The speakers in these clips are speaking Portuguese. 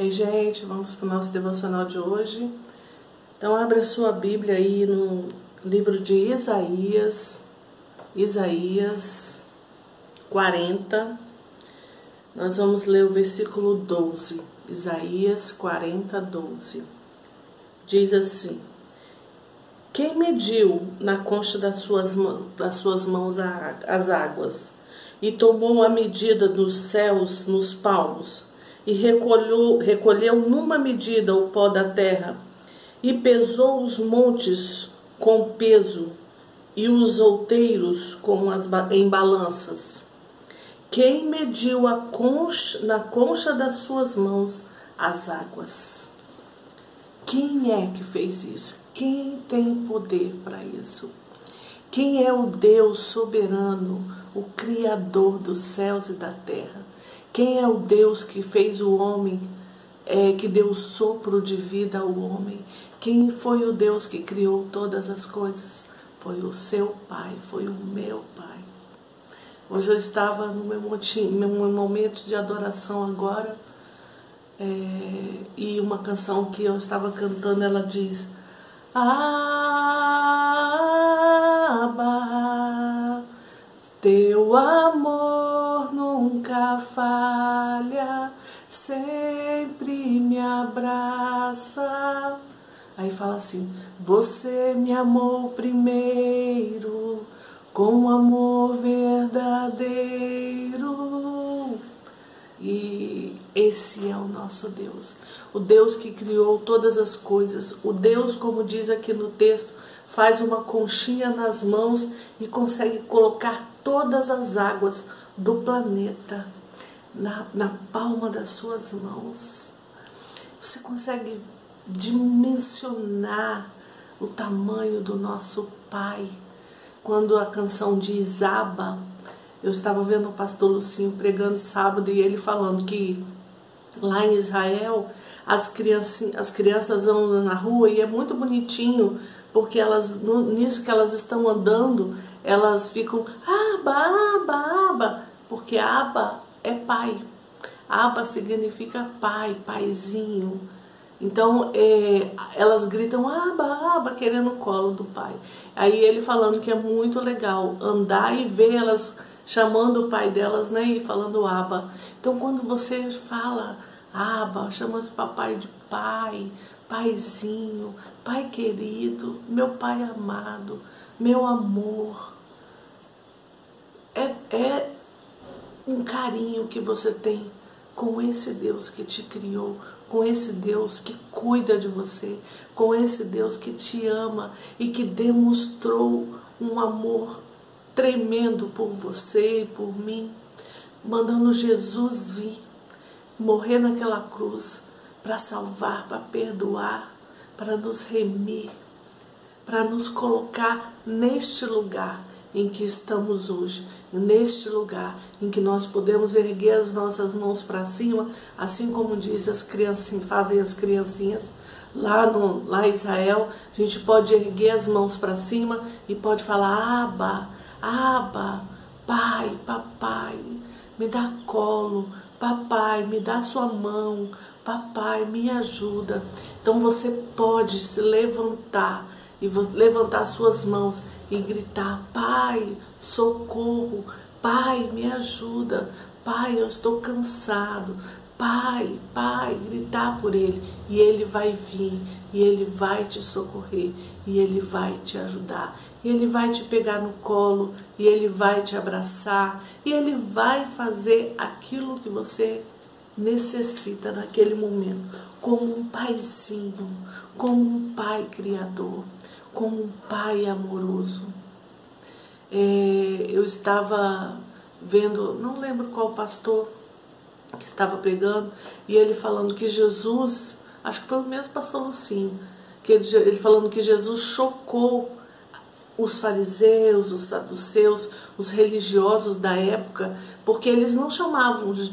Ei, gente, vamos para o nosso devocional de hoje. Então, abre a sua Bíblia aí no livro de Isaías, Isaías 40. Nós vamos ler o versículo 12. Isaías 40, 12. Diz assim: Quem mediu na concha das suas, das suas mãos as águas, e tomou a medida dos céus nos palmos, e recolheu, recolheu numa medida o pó da terra, e pesou os montes com peso, e os outeiros com as, em balanças. Quem mediu a concha, na concha das suas mãos as águas? Quem é que fez isso? Quem tem poder para isso? Quem é o Deus soberano, o Criador dos céus e da terra? Quem é o Deus que fez o homem, é, que deu sopro de vida ao homem? Quem foi o Deus que criou todas as coisas? Foi o seu Pai, foi o meu Pai. Hoje eu estava no meu, meu momento de adoração agora é, e uma canção que eu estava cantando, ela diz Abba, teu amor falha, sempre me abraça. Aí fala assim: Você me amou primeiro, com amor verdadeiro. E esse é o nosso Deus, o Deus que criou todas as coisas, o Deus, como diz aqui no texto, faz uma conchinha nas mãos e consegue colocar todas as águas do planeta na, na palma das suas mãos. Você consegue dimensionar o tamanho do nosso Pai. Quando a canção diz Abba, eu estava vendo o pastor Lucinho pregando sábado e ele falando que lá em Israel as crianças, as crianças andam na rua e é muito bonitinho porque elas nisso que elas estão andando elas ficam aba aba aba porque aba é pai aba significa pai paizinho então é, elas gritam aba aba querendo o colo do pai aí ele falando que é muito legal andar e ver elas chamando o pai delas, né, e falando aba. Então quando você fala aba, chama o papai de pai, paizinho, pai querido, meu pai amado, meu amor. É, é um carinho que você tem com esse Deus que te criou, com esse Deus que cuida de você, com esse Deus que te ama e que demonstrou um amor tremendo por você e por mim, mandando Jesus vir, morrer naquela cruz para salvar, para perdoar, para nos remir, para nos colocar neste lugar em que estamos hoje, neste lugar em que nós podemos erguer as nossas mãos para cima, assim como diz as criancinhas, fazem as criancinhas lá no lá em Israel, a gente pode erguer as mãos para cima e pode falar aba, Aba, pai, papai, me dá colo, papai, me dá sua mão, papai, me ajuda. Então você pode se levantar e levantar suas mãos e gritar: Pai, socorro, Pai, me ajuda, Pai, eu estou cansado, Pai, Pai, gritar por Ele, e Ele vai vir, e Ele vai te socorrer, e Ele vai te ajudar, e Ele vai te pegar no colo, e Ele vai te abraçar, e Ele vai fazer aquilo que você necessita naquele momento, como um paizinho, como um pai criador, como um pai amoroso. É, eu estava vendo, não lembro qual pastor, que estava pregando, e ele falando que Jesus, acho que foi o mesmo pastor Lucinho, que ele, ele falando que Jesus chocou os fariseus, os saduceus, os religiosos da época, porque eles não chamavam de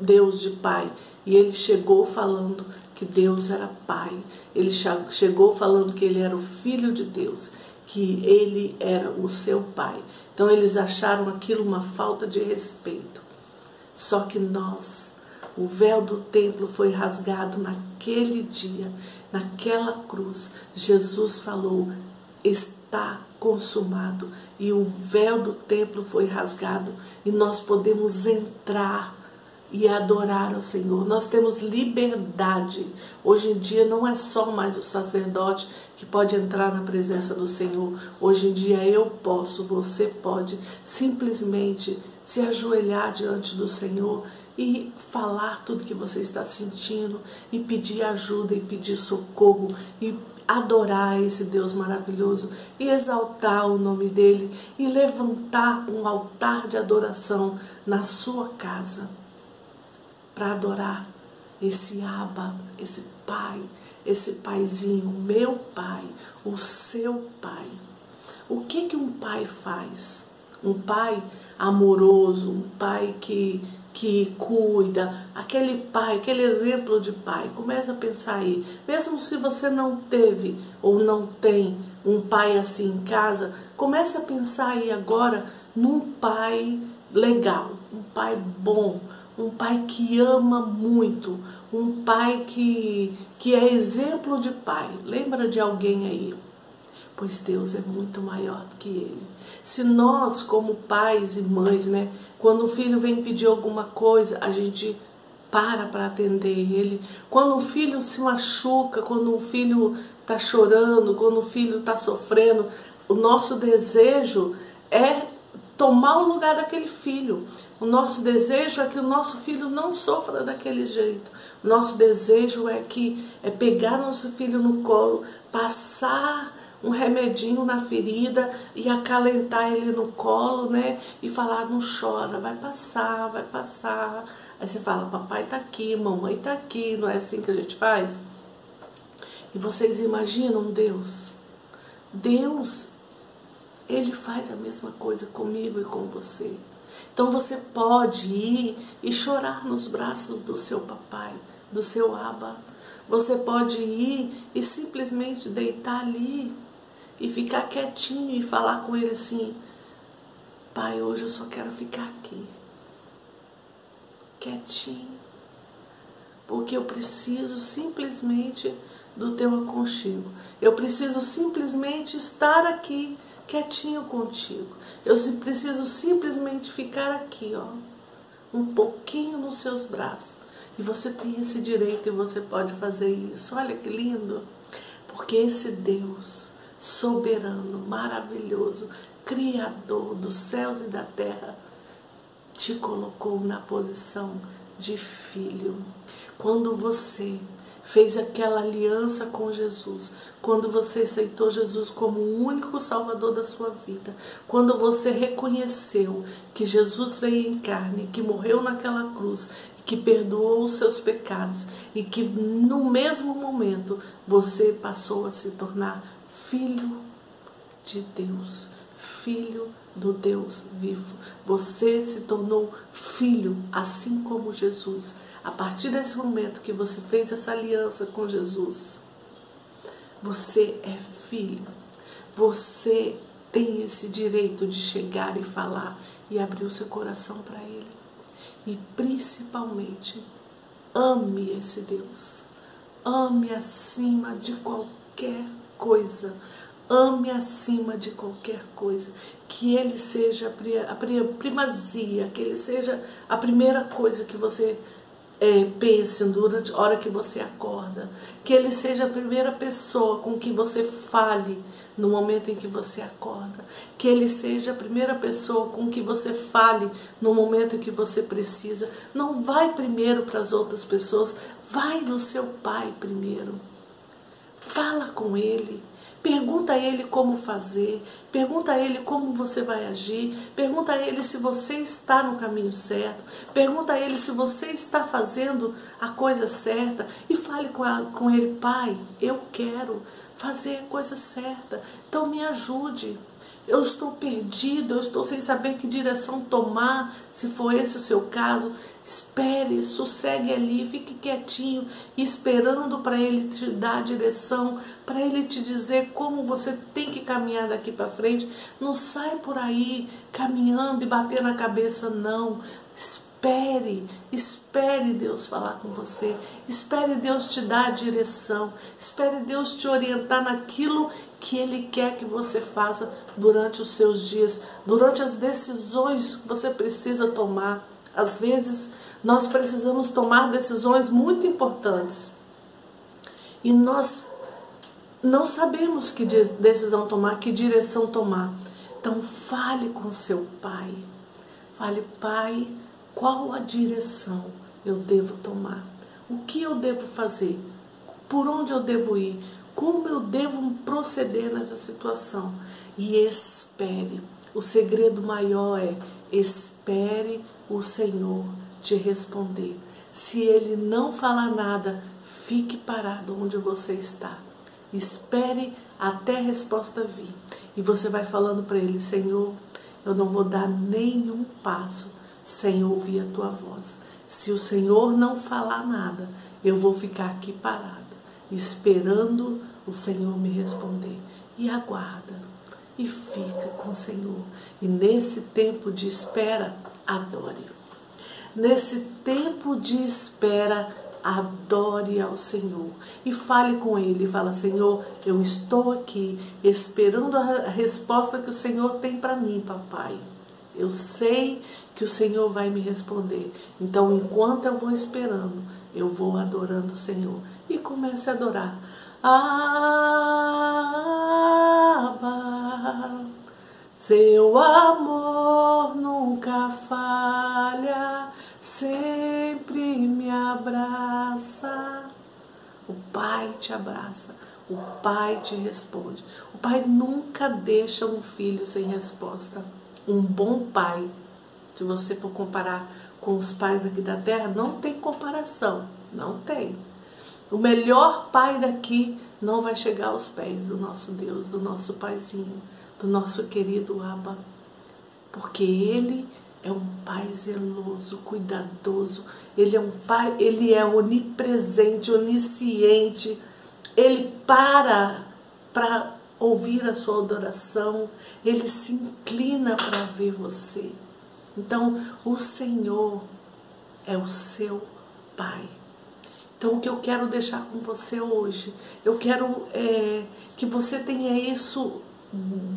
Deus de Pai, e ele chegou falando que Deus era Pai, ele chegou falando que ele era o Filho de Deus, que ele era o seu Pai. Então eles acharam aquilo uma falta de respeito. Só que nós, O véu do templo foi rasgado naquele dia, naquela cruz. Jesus falou: está consumado. E o véu do templo foi rasgado e nós podemos entrar e adorar ao Senhor. Nós temos liberdade. Hoje em dia não é só mais o sacerdote que pode entrar na presença do Senhor. Hoje em dia eu posso, você pode simplesmente se ajoelhar diante do Senhor e falar tudo que você está sentindo e pedir ajuda e pedir socorro e adorar esse Deus maravilhoso e exaltar o nome dele e levantar um altar de adoração na sua casa para adorar esse Aba, esse Pai, esse Paizinho, meu Pai, o seu Pai. O que que um pai faz? Um pai amoroso, um pai que que cuida, aquele pai, aquele exemplo de pai. Começa a pensar aí. Mesmo se você não teve ou não tem um pai assim em casa, comece a pensar aí agora num pai legal, um pai bom, um pai que ama muito, um pai que, que é exemplo de pai. Lembra de alguém aí? Pois Deus é muito maior do que ele. Se nós, como pais e mães, né, quando o filho vem pedir alguma coisa, a gente para para atender ele. Quando o filho se machuca, quando o filho está chorando, quando o filho está sofrendo, o nosso desejo é tomar o lugar daquele filho. O nosso desejo é que o nosso filho não sofra daquele jeito. O nosso desejo é que é pegar nosso filho no colo, passar um remedinho na ferida e acalentar ele no colo, né? E falar, não chora, vai passar, vai passar. Aí você fala, papai tá aqui, mamãe tá aqui, não é assim que a gente faz? E vocês imaginam Deus? Deus, Ele faz a mesma coisa comigo e com você. Então você pode ir e chorar nos braços do seu papai, do seu aba. Você pode ir e simplesmente deitar ali e ficar quietinho e falar com ele assim: Pai, hoje eu só quero ficar aqui, quietinho, porque eu preciso simplesmente do teu aconchego. Eu preciso simplesmente estar aqui quietinho contigo. Eu preciso simplesmente ficar aqui, ó, um pouquinho nos seus braços. E você tem esse direito e você pode fazer isso. Olha que lindo. Porque esse Deus soberano, maravilhoso, criador dos céus e da terra, te colocou na posição de filho. Quando você fez aquela aliança com Jesus, quando você aceitou Jesus como o único Salvador da sua vida, quando você reconheceu que Jesus veio em carne, que morreu naquela cruz, que perdoou os seus pecados e que no mesmo momento você passou a se tornar filho de Deus, filho do Deus vivo. Você se tornou filho, assim como Jesus. A partir desse momento que você fez essa aliança com Jesus, você é filho. Você tem esse direito de chegar e falar e abrir o seu coração para Ele. E principalmente, ame esse Deus. Ame acima de qualquer coisa. Ame acima de qualquer coisa. Que Ele seja a primazia, que Ele seja a primeira coisa que você é, pense durante a hora que você acorda, que ele seja a primeira pessoa com que você fale no momento em que você acorda, que ele seja a primeira pessoa com que você fale no momento em que você precisa. Não vai primeiro para as outras pessoas, vai no seu pai primeiro. Fala com ele. Pergunta a ele como fazer, pergunta a ele como você vai agir, pergunta a ele se você está no caminho certo, pergunta a ele se você está fazendo a coisa certa e fale com, a, com ele, pai, eu quero fazer a coisa certa, então me ajude eu estou perdido, eu estou sem saber que direção tomar, se for esse o seu caso. Espere, sossegue ali, fique quietinho, esperando para ele te dar a direção, para ele te dizer como você tem que caminhar daqui para frente. Não sai por aí caminhando e bater na cabeça, não. Espere espere, espere Deus falar com você, espere Deus te dar a direção, espere Deus te orientar naquilo que Ele quer que você faça durante os seus dias, durante as decisões que você precisa tomar. Às vezes, nós precisamos tomar decisões muito importantes e nós não sabemos que decisão tomar, que direção tomar. Então, fale com seu pai. Fale, pai, qual a direção eu devo tomar? O que eu devo fazer? Por onde eu devo ir? Como eu devo proceder nessa situação? E espere. O segredo maior é espere o Senhor te responder. Se ele não falar nada, fique parado onde você está. Espere até a resposta vir. E você vai falando para ele: Senhor, eu não vou dar nenhum passo sem ouvir a tua voz. Se o Senhor não falar nada, eu vou ficar aqui parada, esperando o Senhor me responder. E aguarda, e fica com o Senhor. E nesse tempo de espera, adore. Nesse tempo de espera, adore ao Senhor e fale com Ele. Fala, Senhor, eu estou aqui esperando a resposta que o Senhor tem para mim, papai. Eu sei que o Senhor vai me responder. Então, enquanto eu vou esperando, eu vou adorando o Senhor. E comece a adorar. Abba, seu amor nunca falha, sempre me abraça. O Pai te abraça, o Pai te responde. O Pai nunca deixa um filho sem resposta um bom pai, se você for comparar com os pais aqui da terra, não tem comparação, não tem. O melhor pai daqui não vai chegar aos pés do nosso Deus, do nosso paizinho, do nosso querido Abba, porque ele é um pai zeloso, cuidadoso, ele é um pai, ele é onipresente, onisciente, ele para para ouvir a sua adoração, ele se inclina para ver você. Então, o Senhor é o seu Pai. Então, o que eu quero deixar com você hoje, eu quero é, que você tenha isso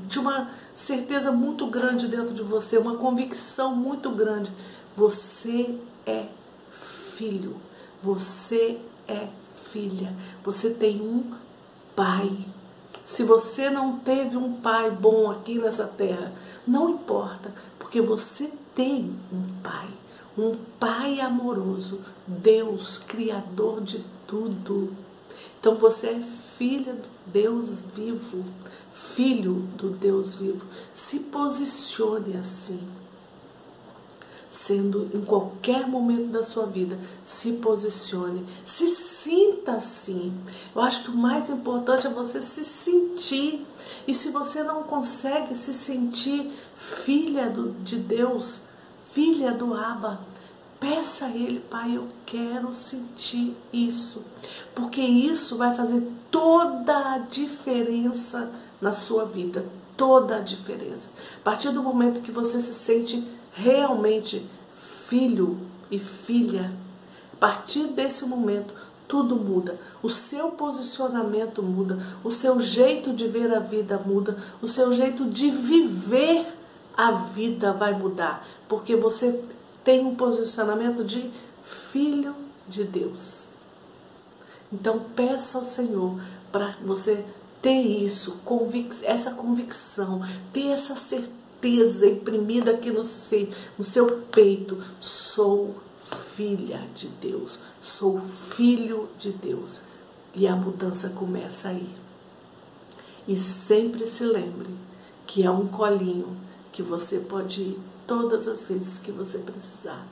de uma certeza muito grande dentro de você, uma convicção muito grande. Você é filho, você é filha, você tem um pai se você não teve um pai bom aqui nessa terra, não importa, porque você tem um pai, um pai amoroso, Deus, criador de tudo. Então você é filha do Deus vivo, filho do Deus vivo. Se posicione assim sendo em qualquer momento da sua vida, se posicione, se sinta assim. Eu acho que o mais importante é você se sentir. E se você não consegue se sentir filha do, de Deus, filha do Abba, peça a Ele, Pai, eu quero sentir isso, porque isso vai fazer toda a diferença na sua vida, toda a diferença. A partir do momento que você se sente realmente filho e filha, a partir desse momento tudo muda. O seu posicionamento muda, o seu jeito de ver a vida muda, o seu jeito de viver a vida vai mudar, porque você tem um posicionamento de filho de Deus. Então peça ao Senhor para você ter isso, convic essa convicção, ter essa certeza certeza imprimida aqui no seu, no seu peito. Sou filha de Deus, sou filho de Deus. E a mudança começa aí. E sempre se lembre que é um colinho que você pode ir todas as vezes que você precisar.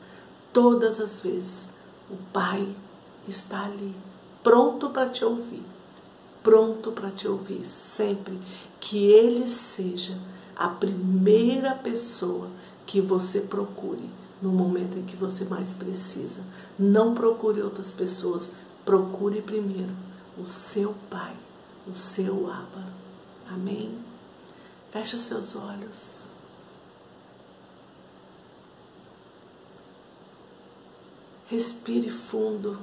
Todas as vezes. O Pai está ali, pronto para te ouvir. Pronto para te ouvir sempre. Que Ele seja a primeira pessoa que você procure no momento em que você mais precisa. Não procure outras pessoas, procure primeiro o seu Pai, o seu Abba. Amém? Feche os seus olhos. Respire fundo.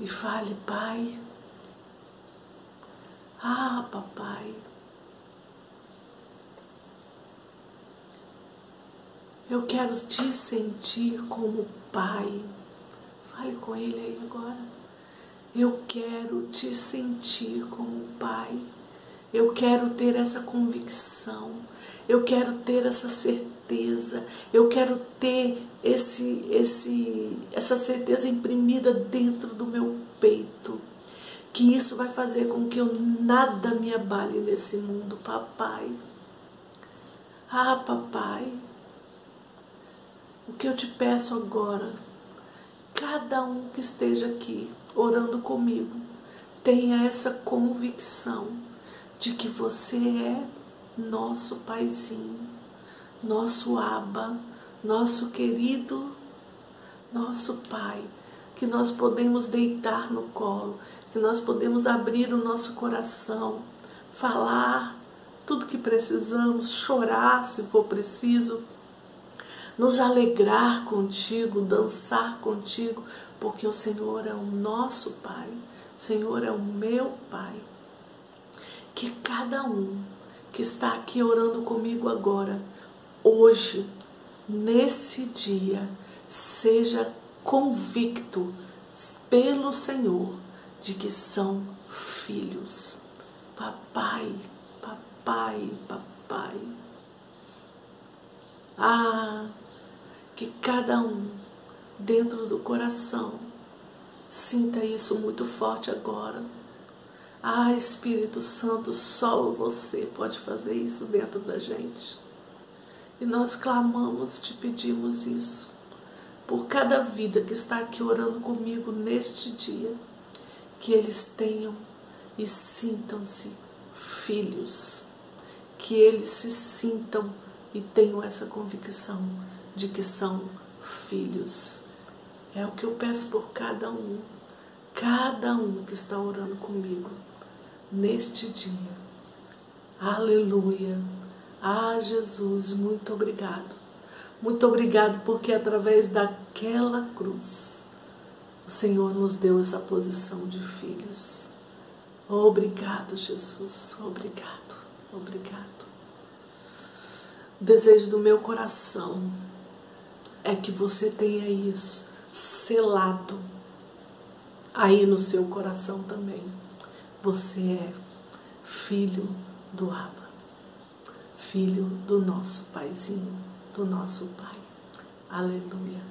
E fale, Pai. Ah, papai. Eu quero te sentir como pai. Fale com ele aí agora. Eu quero te sentir como pai. Eu quero ter essa convicção. Eu quero ter essa certeza. Eu quero ter esse, esse, essa certeza imprimida dentro do meu peito. Que isso vai fazer com que eu nada me abale nesse mundo, papai. Ah, papai. O que eu te peço agora, cada um que esteja aqui orando comigo, tenha essa convicção de que você é nosso paizinho, nosso aba, nosso querido, nosso pai, que nós podemos deitar no colo, que nós podemos abrir o nosso coração, falar tudo que precisamos, chorar se for preciso, nos alegrar contigo, dançar contigo, porque o Senhor é o nosso Pai, o Senhor é o meu Pai. Que cada um que está aqui orando comigo agora, hoje, nesse dia, seja convicto pelo Senhor de que são filhos. Papai, papai, papai. Ah, que cada um dentro do coração sinta isso muito forte agora. Ah, Espírito Santo, só você pode fazer isso dentro da gente. E nós clamamos, te pedimos isso, por cada vida que está aqui orando comigo neste dia, que eles tenham e sintam-se filhos, que eles se sintam e tenham essa convicção de que são filhos. É o que eu peço por cada um, cada um que está orando comigo neste dia. Aleluia. Ah, Jesus, muito obrigado. Muito obrigado porque através daquela cruz o Senhor nos deu essa posição de filhos. Obrigado, Jesus. Obrigado. Obrigado. O desejo do meu coração é que você tenha isso selado aí no seu coração também. Você é filho do Abba, filho do nosso Paizinho, do nosso Pai. Aleluia.